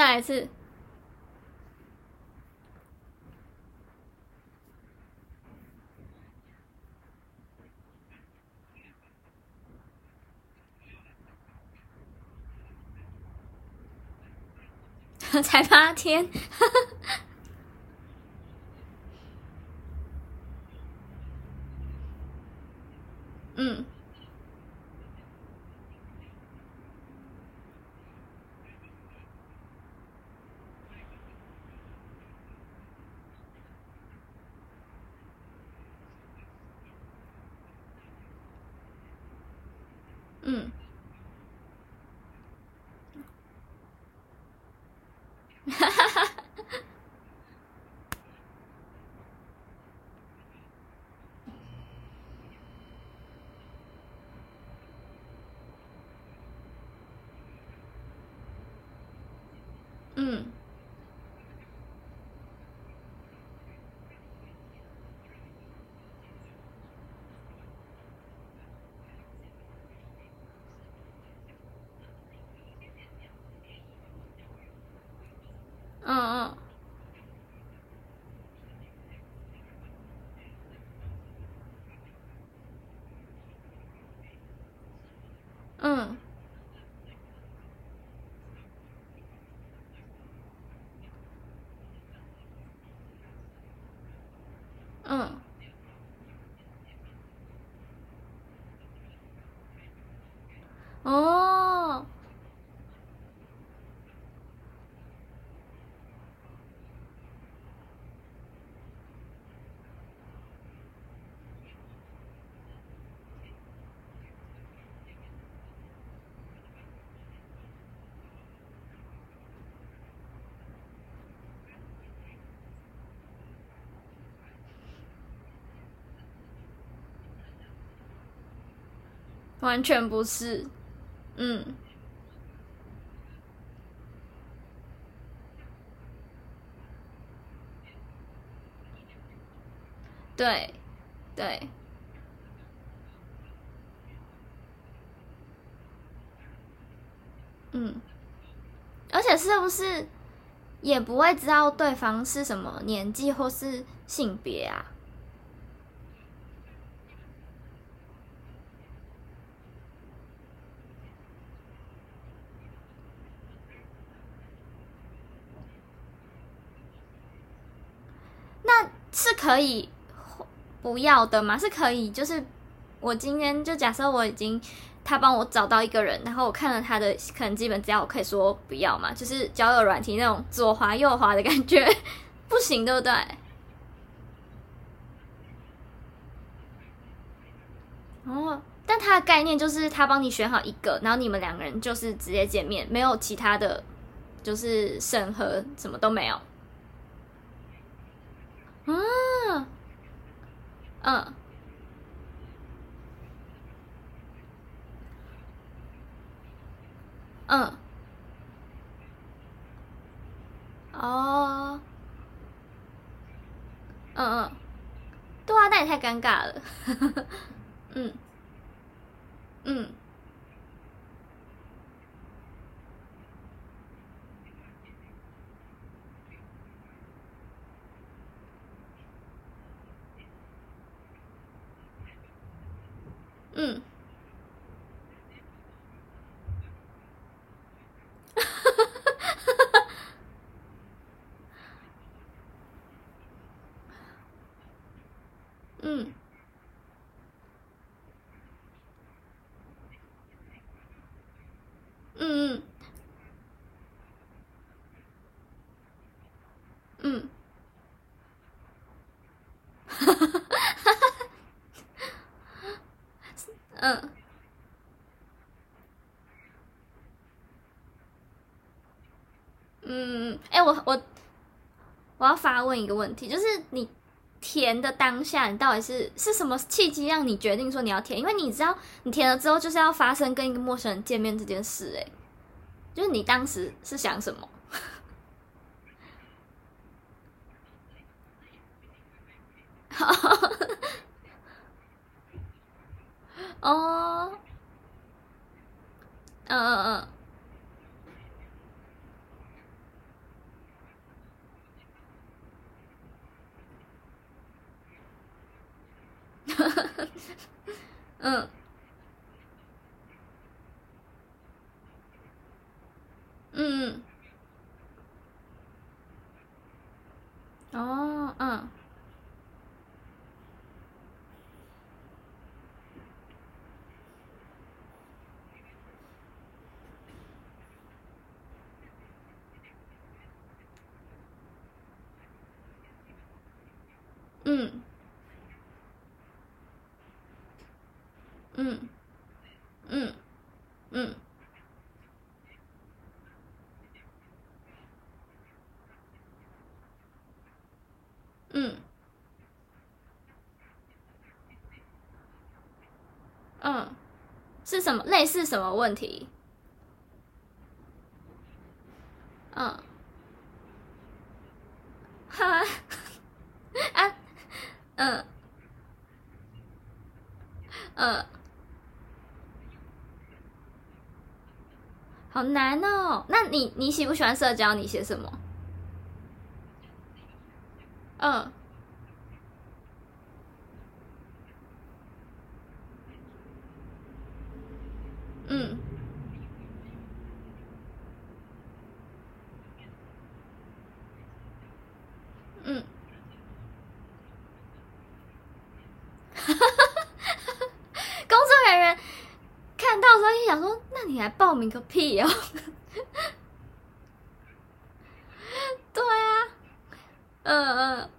再来一次。才八天，嗯，嗯。哈哈哈哈嗯。嗯嗯，嗯，哦。完全不是，嗯，对，对，嗯，而且是不是也不会知道对方是什么年纪或是性别啊？是可以不要的吗？是可以，就是我今天就假设我已经他帮我找到一个人，然后我看了他的可能基本资料，我可以说不要嘛？就是交友软体那种左滑右滑的感觉，不行，对不对？哦，但他的概念就是他帮你选好一个，然后你们两个人就是直接见面，没有其他的，就是审核什么都没有。啊，嗯，嗯，哦，嗯嗯，对啊，那也太尴尬了，嗯，嗯。嗯，哈哈哈哈哈，嗯，嗯嗯，嗯。嗯，嗯，哎、我我我要发问一个问题，就是你填的当下，你到底是是什么契机让你决定说你要填？因为你知道，你填了之后就是要发生跟一个陌生人见面这件事，哎，就是你当时是想什么？好。哦，嗯嗯嗯，嗯，嗯，哦，嗯，嗯。嗯，嗯，嗯，嗯，嗯，是什么？类似什么问题？嗯，哈，啊，嗯，嗯。好难哦！那你你喜不喜欢社交？你写什么？嗯，嗯，嗯，哈哈哈哈！工作人员看到时候一想说。那你还报名个屁哦！对啊，嗯嗯，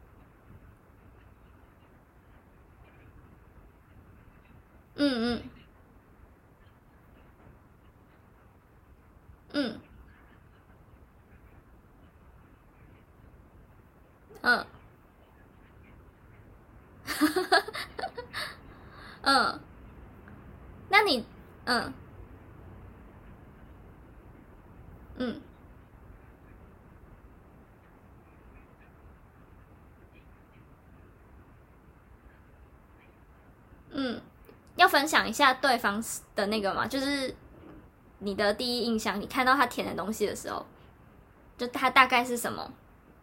嗯嗯，嗯，嗯，嗯，那你嗯。嗯，嗯，要分享一下对方的那个吗？就是你的第一印象，你看到他填的东西的时候，就他大概是什么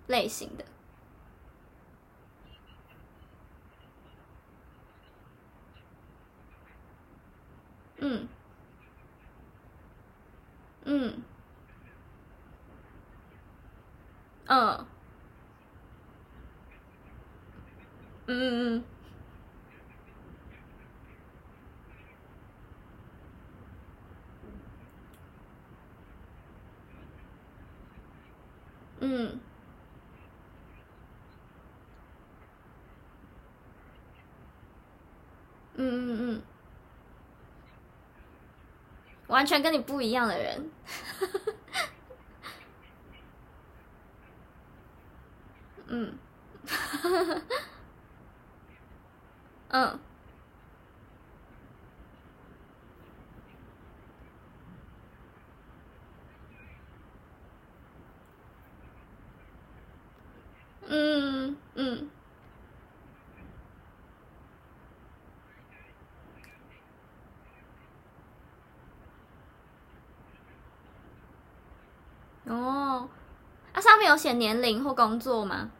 类型的？嗯，嗯。嗯，嗯嗯嗯，嗯嗯嗯，完全跟你不一样的人。嗯，嗯，嗯嗯，哦，啊，上面有写年龄或工作吗？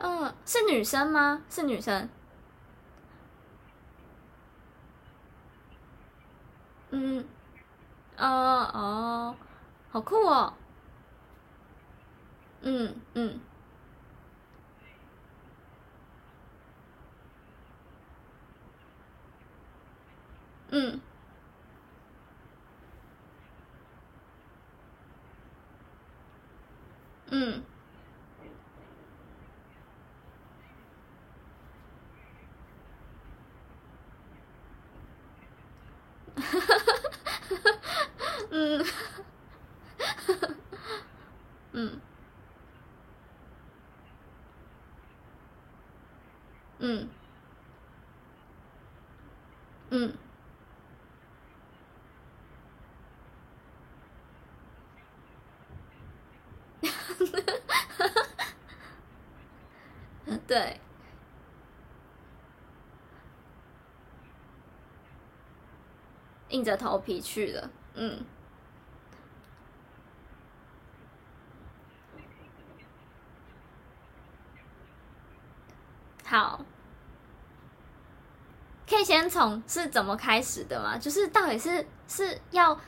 嗯是女生吗？是女生。嗯，哦哦，好酷哦。嗯嗯嗯。嗯，嗯，嗯，嗯，对。硬着头皮去了。嗯，好，可以先从是怎么开始的吗？就是到底是是要，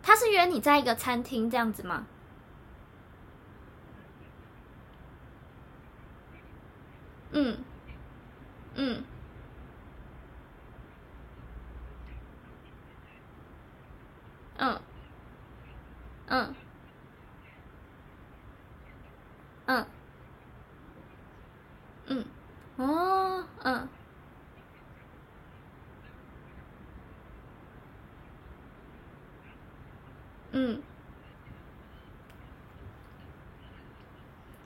他是约你在一个餐厅这样子吗？嗯，嗯。嗯，嗯，嗯，嗯，哦，嗯，嗯，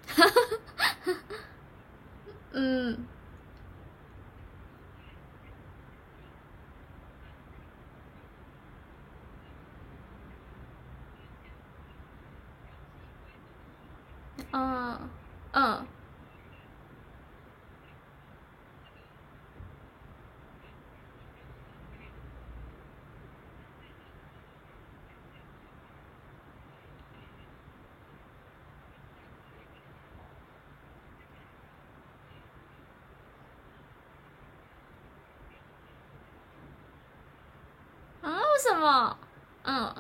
哈哈哈，嗯。嗯嗯啊？为什么？嗯。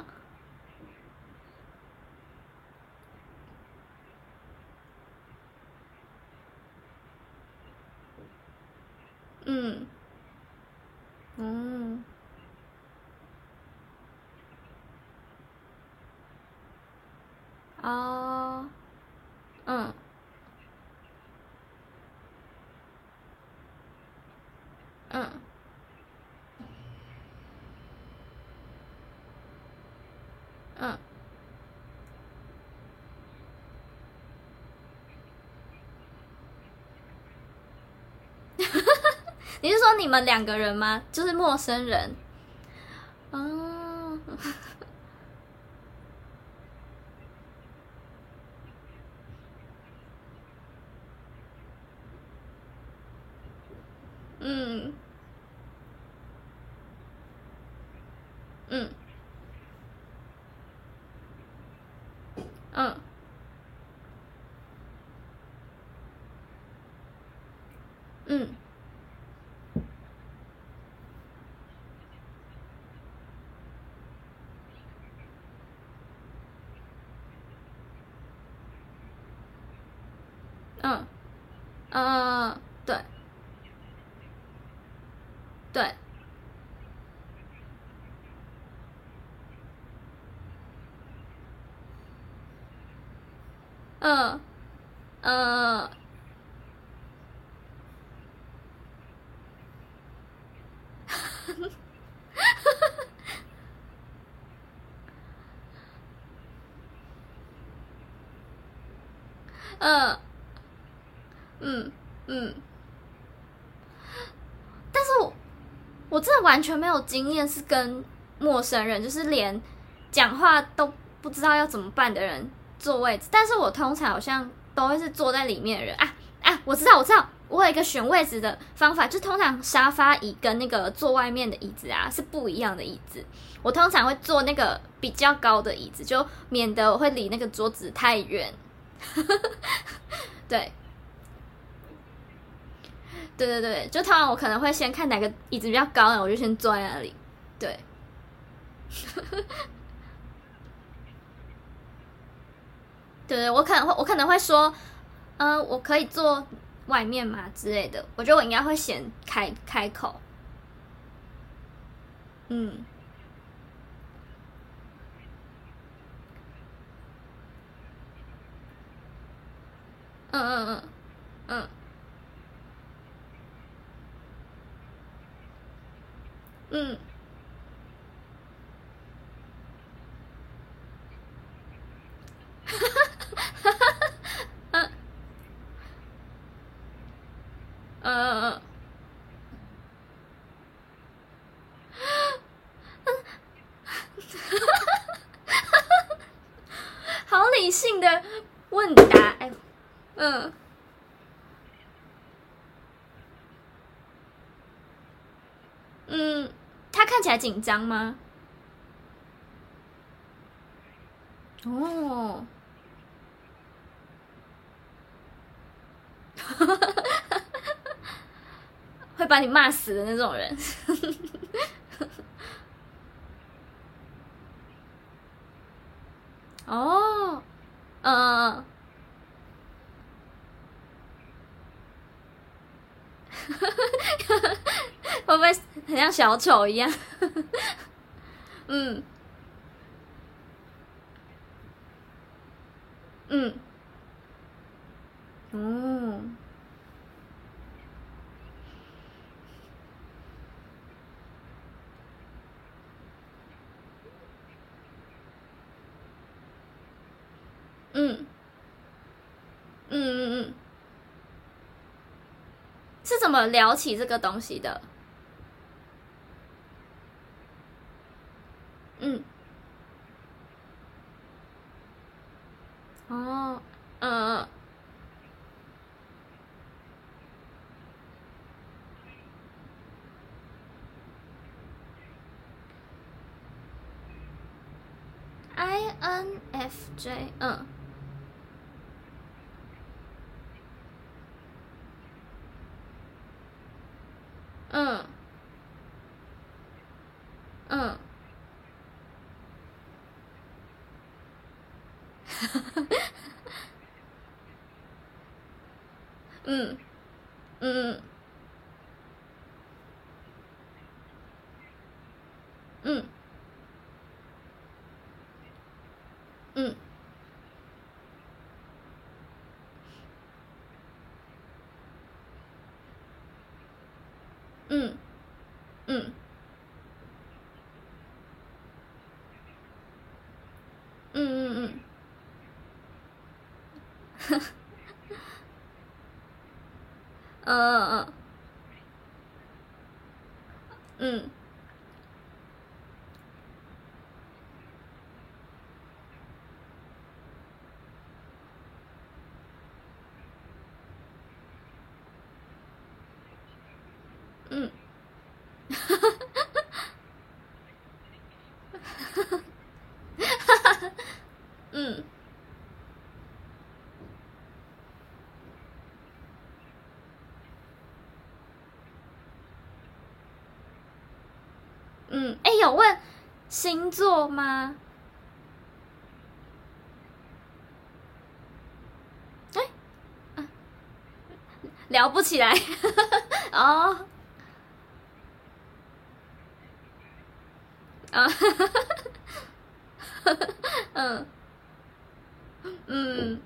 嗯，嗯，哦，嗯，嗯，嗯。你是说你们两个人吗？就是陌生人。哦，嗯，嗯，嗯，嗯。嗯，嗯，对，对，嗯，嗯，嗯。嗯嗯，但是我我真的完全没有经验，是跟陌生人，就是连讲话都不知道要怎么办的人坐位置。但是我通常好像都会是坐在里面的人啊啊！我知道我知道，我有一个选位置的方法，就通常沙发椅跟那个坐外面的椅子啊是不一样的椅子。我通常会坐那个比较高的椅子，就免得我会离那个桌子太远。对。对对对，就通常我可能会先看哪个椅子比较高，然后我就先坐在那里。对，对对，我可能会我可能会说，嗯、呃，我可以坐外面嘛之类的。我觉得我应该会先开开口。嗯，嗯嗯嗯嗯。嗯，哈哈哈哈哈，嗯，嗯嗯嗯，嗯，哈哈哈哈，好理性的问答，哎，嗯。紧张吗？哦，会把你骂死的那种人。小丑一样？嗯。嗯，哦，嗯，嗯嗯嗯，是怎么聊起这个东西的？嗯。哦，嗯嗯，INFJ，嗯，嗯，嗯。嗯，嗯嗯，嗯，嗯，嗯，嗯嗯嗯，呵呵。嗯嗯嗯，嗯，哈哈哈哈哈，哈哈哈，嗯。嗯，哎，有问星座吗？哎，聊不起来，哦，啊，嗯。嗯，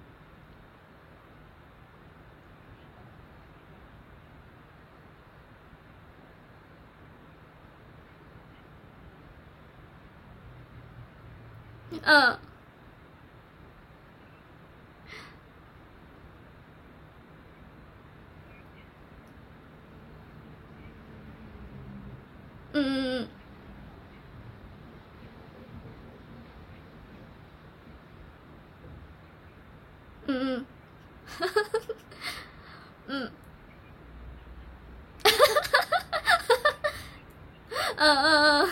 嗯嗯嗯，嗯嗯，哈哈哈，嗯，哈哈哈哈哈，嗯嗯嗯。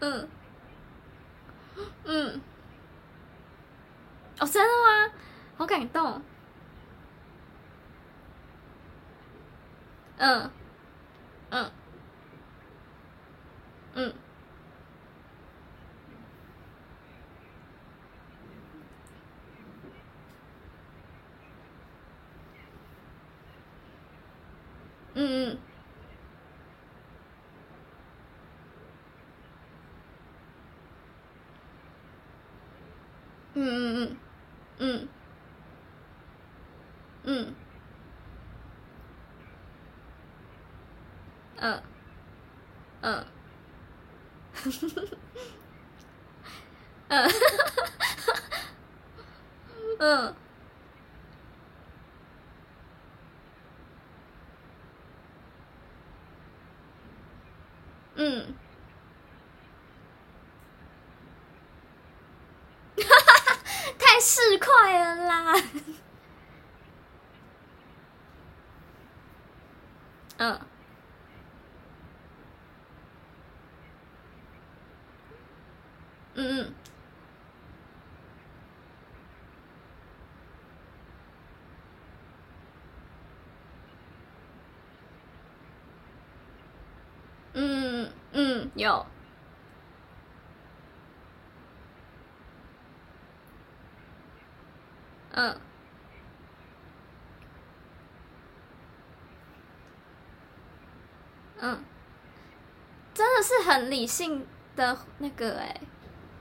嗯，嗯，哦，真的吗？好感动。嗯，嗯，嗯，嗯嗯。嗯嗯嗯嗯嗯 嗯。嗯。嗯。嗯。嗯。市侩了啦，嗯。嗯嗯。嗯嗯，有。嗯。嗯，真的是很理性的那个哎、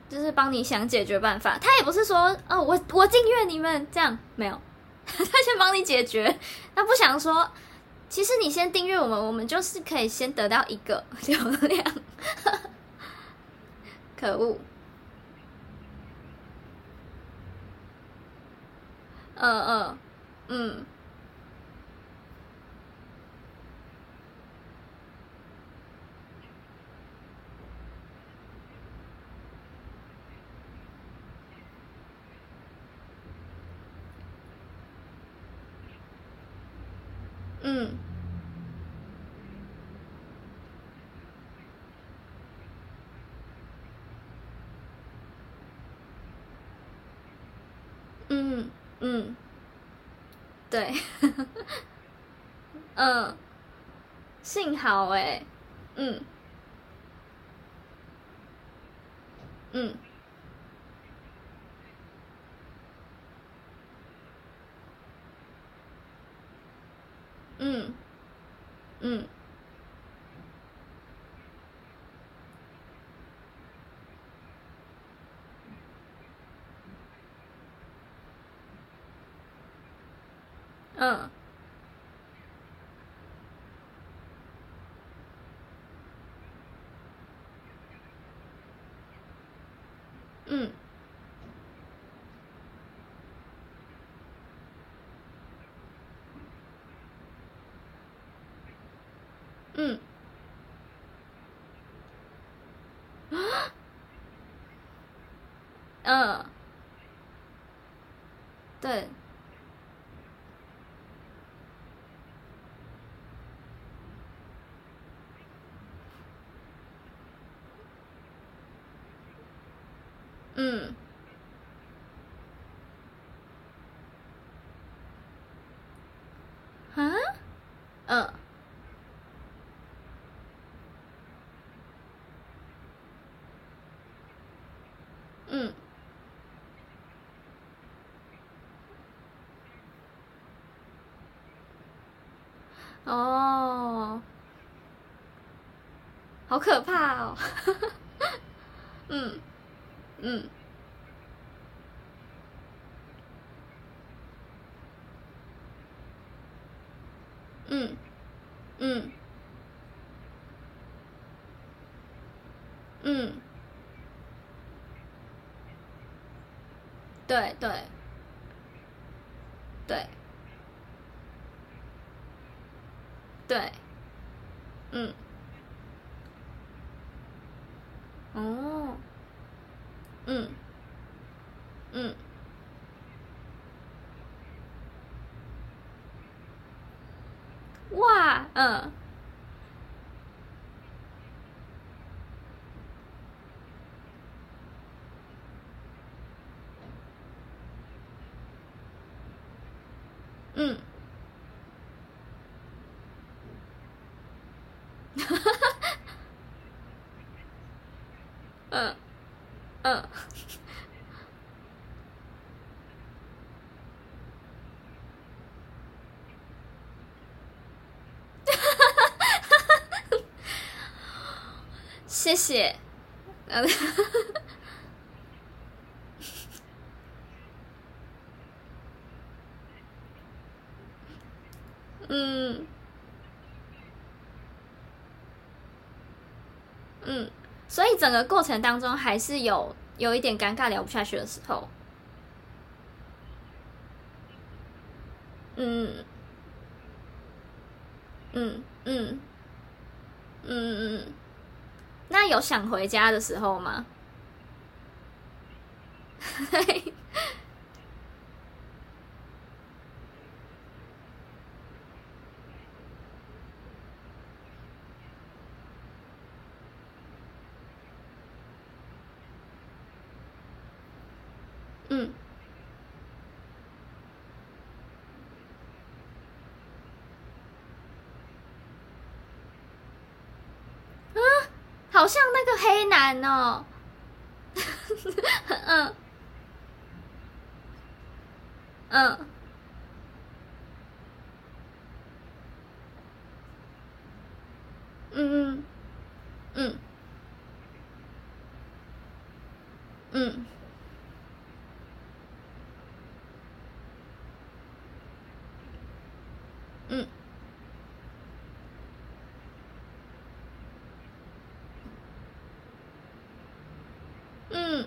就是帮你想解决办法。他也不是说哦，我我订阅你们这样，没有，他先帮你解决。他不想说，其实你先订阅我们，我们就是可以先得到一个流量。可恶。嗯嗯嗯。嗯，嗯嗯，对，嗯，幸好哎，嗯，嗯，嗯，嗯，嗯，嗯，嗯，啊，嗯，对，嗯，啊，嗯。嗯，哦，好可怕哦！嗯 嗯。嗯嗯。嗯。对对。对。对，嗯，哦，嗯嗯，哇，嗯，嗯。嗯嗯，谢谢，嗯，嗯。所以整个过程当中还是有有一点尴尬，聊不下去的时候。嗯，嗯嗯。嗯嗯有想回家的时候吗？嗯。啊，好像那个黑男哦。嗯。嗯。嗯嗯。嗯。嗯。嗯。嗯。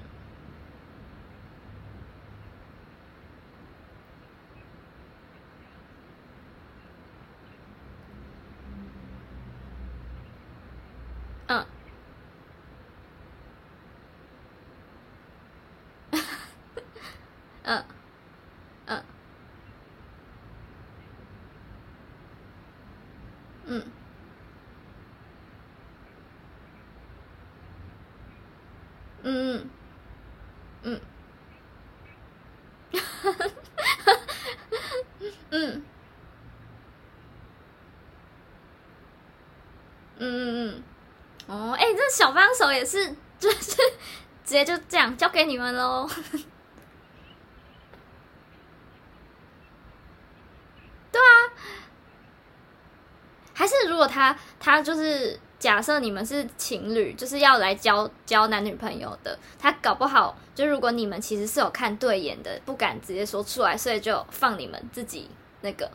嗯。嗯。嗯。嗯嗯。嗯。嗯。嗯嗯嗯。哦，哎、欸，这小帮手也是，就是直接就这样交给你们喽。对啊，还是如果他他就是假设你们是情侣，就是要来交交男女朋友的，他搞不好就如果你们其实是有看对眼的，不敢直接说出来，所以就放你们自己那个。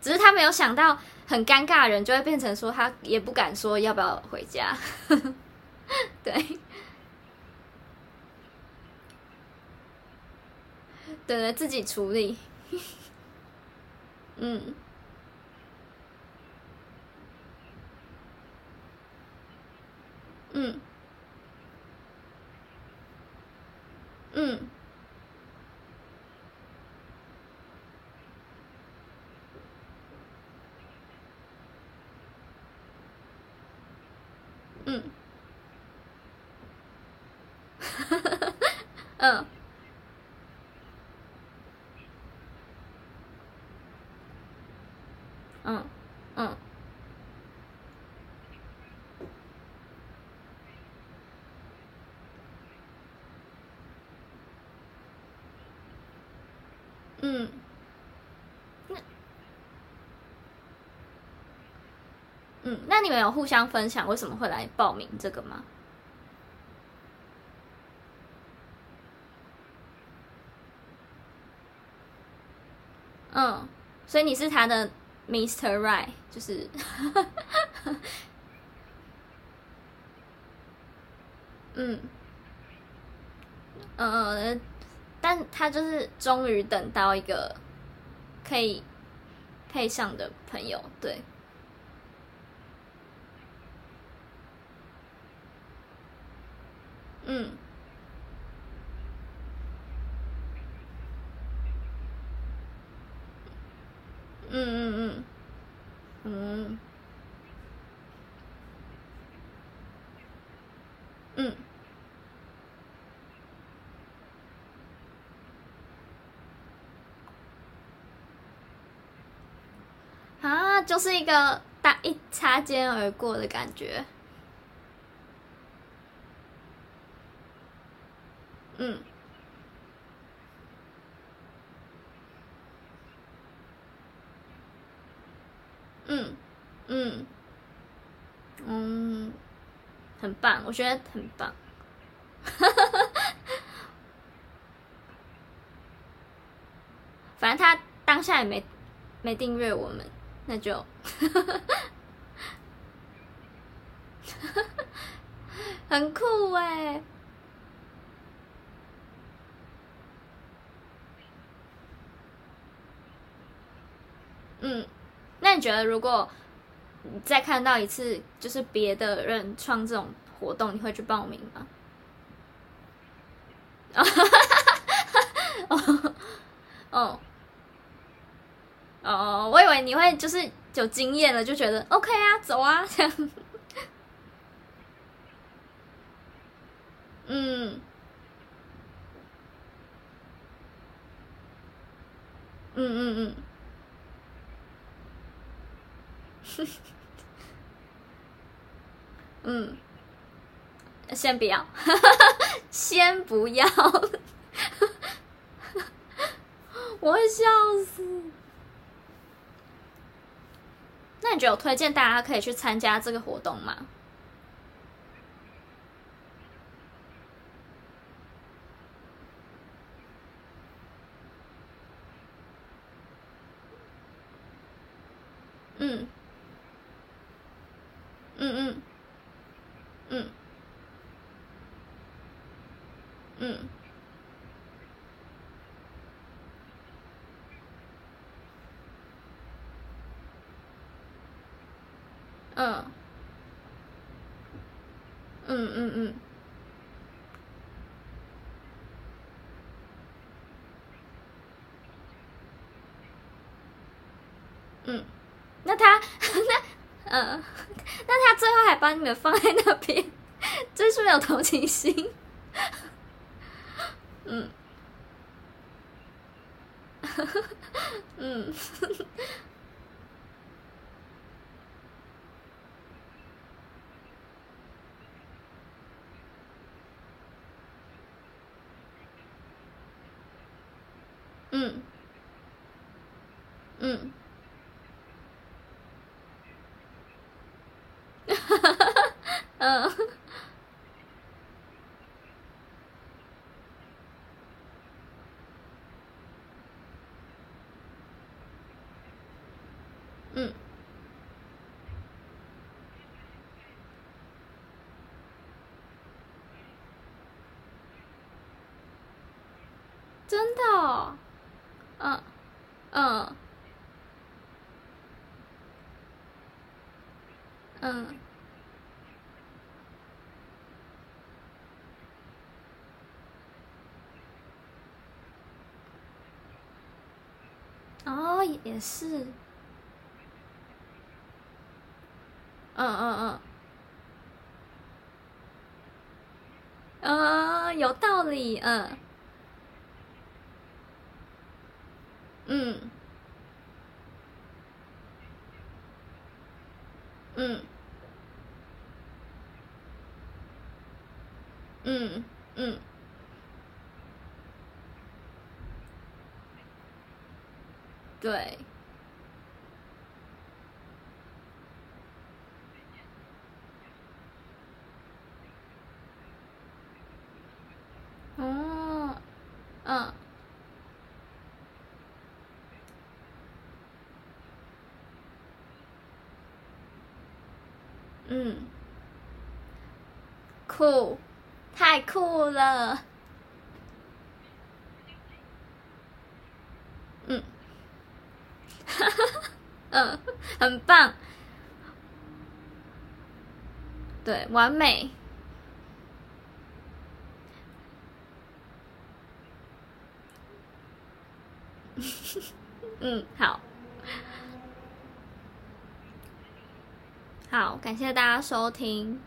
只是他没有想到，很尴尬的人就会变成说他也不敢说要不要回家，对，对对，自己处理，嗯，嗯。嗯，嗯，嗯，嗯，嗯。嗯，那你们有互相分享为什么会来报名这个吗？嗯，所以你是他的 Mr. Right，就是，嗯，嗯，但他就是终于等到一个可以配上的朋友，对。嗯，嗯嗯嗯，嗯，嗯，啊，就是一个大一擦肩而过的感觉。嗯，嗯，嗯，嗯，很棒，我觉得很棒。反正他当下也没没订阅我们，那就 很酷哎。嗯，那你觉得如果你再看到一次，就是别的人创这种活动，你会去报名吗？哦哦哦，我以为你会就是有经验了，就觉得 OK 啊，走啊这样。嗯嗯嗯嗯，先不要，先不要，我会笑死。那你觉得我推荐大家可以去参加这个活动吗？嗯，嗯，嗯，嗯，嗯，嗯嗯嗯，那他那嗯，那他最后还把你们放在那边，真是没有同情心。嗯，嗯，嗯。嗯，嗯，真的哦，嗯，嗯，嗯。哦，也是，嗯嗯嗯，嗯，有道理，嗯，嗯，嗯，嗯，嗯。对，哦，嗯，嗯，酷，太酷了，嗯。嗯，很棒，对，完美。嗯，好，好，感谢大家收听。